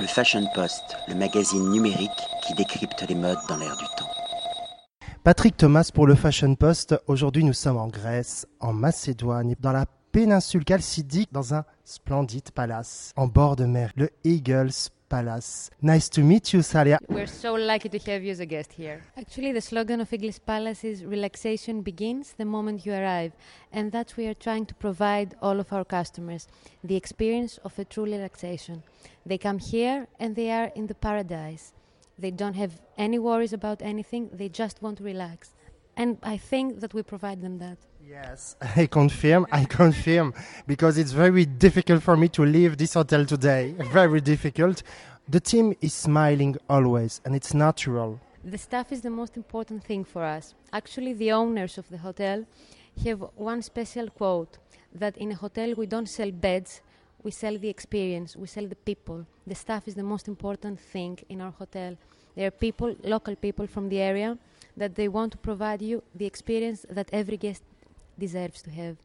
Le Fashion Post, le magazine numérique qui décrypte les modes dans l'air du temps. Patrick Thomas pour le Fashion Post. Aujourd'hui, nous sommes en Grèce, en Macédoine, dans la péninsule chalcidique, dans un splendide palace en bord de mer, le Eagles Palace. Nice to meet you, Salia. We're so lucky to have you as a guest here. Actually, the slogan of Eagles Palace is relaxation begins the moment you arrive, and that we are trying to provide all of our customers the experience of a true relaxation. They come here and they are in the paradise. They don't have any worries about anything, they just want to relax. And I think that we provide them that. Yes, I confirm, I confirm, because it's very difficult for me to leave this hotel today. Very difficult. The team is smiling always, and it's natural. The staff is the most important thing for us. Actually, the owners of the hotel have one special quote that in a hotel we don't sell beds, we sell the experience, we sell the people. The staff is the most important thing in our hotel. They are people, local people from the area, that they want to provide you the experience that every guest deserves to have.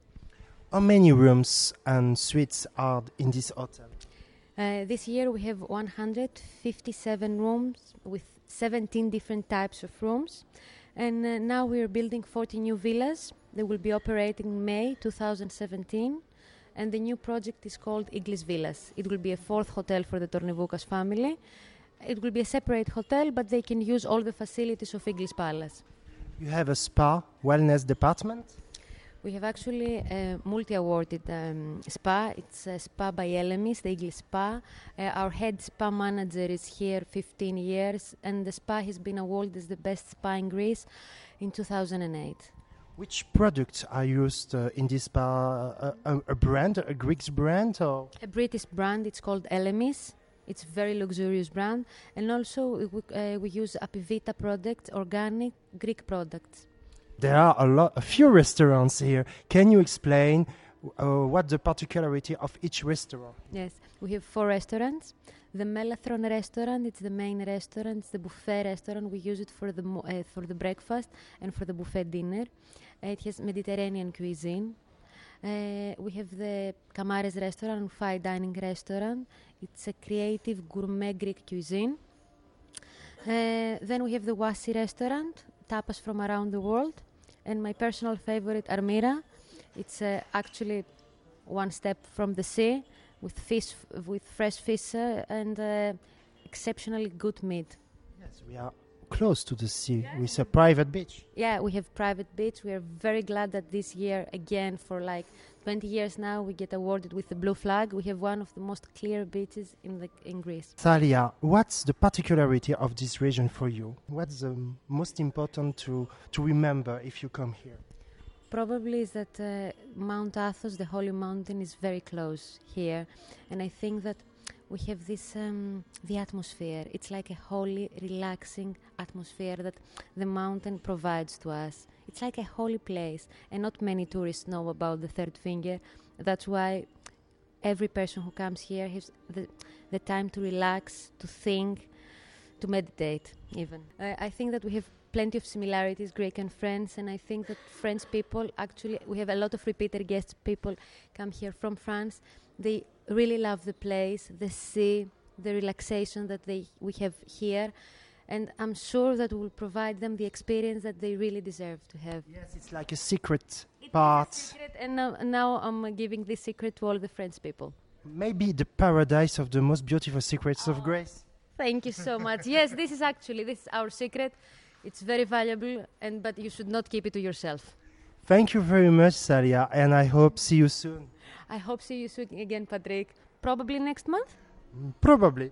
How many rooms and suites are in this hotel? Uh, this year we have 157 rooms with 17 different types of rooms. And uh, now we are building 40 new villas. They will be operating in May 2017. And the new project is called Eagles Villas. It will be a fourth hotel for the Tornivoukas family. It will be a separate hotel, but they can use all the facilities of Eagles Palace. You have a spa wellness department? We have actually a multi-awarded um, spa. It's a spa by Elemis, the Eagles Spa. Uh, our head spa manager is here 15 years, and the spa has been awarded as the best spa in Greece in 2008. Which products are used uh, in this spa? Uh, a, a brand, a Greek brand, or A British brand, it's called Elemis. It's a very luxurious brand, and also we, uh, we use Apivita products, organic Greek products. There are a lot, a few restaurants here. Can you explain uh, what the particularity of each restaurant? Yes, we have four restaurants. The Melathron restaurant, it's the main restaurant. It's the buffet restaurant. We use it for the uh, for the breakfast and for the buffet dinner. It has Mediterranean cuisine. Uh, we have the Kamares restaurant, fine dining restaurant. It's a creative gourmet Greek cuisine. Uh, then we have the Wasi restaurant, tapas from around the world, and my personal favorite Armira. It's uh, actually one step from the sea with fish, with fresh fish uh, and uh, exceptionally good meat. Yes, we are close to the sea with a private beach. Yeah, we have private beach. We are very glad that this year, again, for like 20 years now, we get awarded with the blue flag. We have one of the most clear beaches in the in Greece. Thalia, what's the particularity of this region for you? What's the most important to, to remember if you come here? Probably is that uh, Mount Athos, the holy mountain, is very close here, and I think that we have this um, the atmosphere. It's like a holy, relaxing atmosphere that the mountain provides to us. It's like a holy place, and not many tourists know about the third finger. That's why every person who comes here has the, the time to relax, to think, to meditate, even. I think that we have plenty of similarities, Greek and French, and I think that French people actually, we have a lot of repeater guests. People come here from France. They really love the place, the sea, the relaxation that they we have here, and I'm sure that will provide them the experience that they really deserve to have. Yes, it's like a secret part. Secret, and now, now I'm giving this secret to all the French people. Maybe the paradise of the most beautiful secrets of oh, Grace. Thank you so much. yes, this is actually this is our secret. It's very valuable, and but you should not keep it to yourself. Thank you very much, Salia, and I hope see you soon. I hope see you soon again, Patrick. Probably next month. Mm, probably.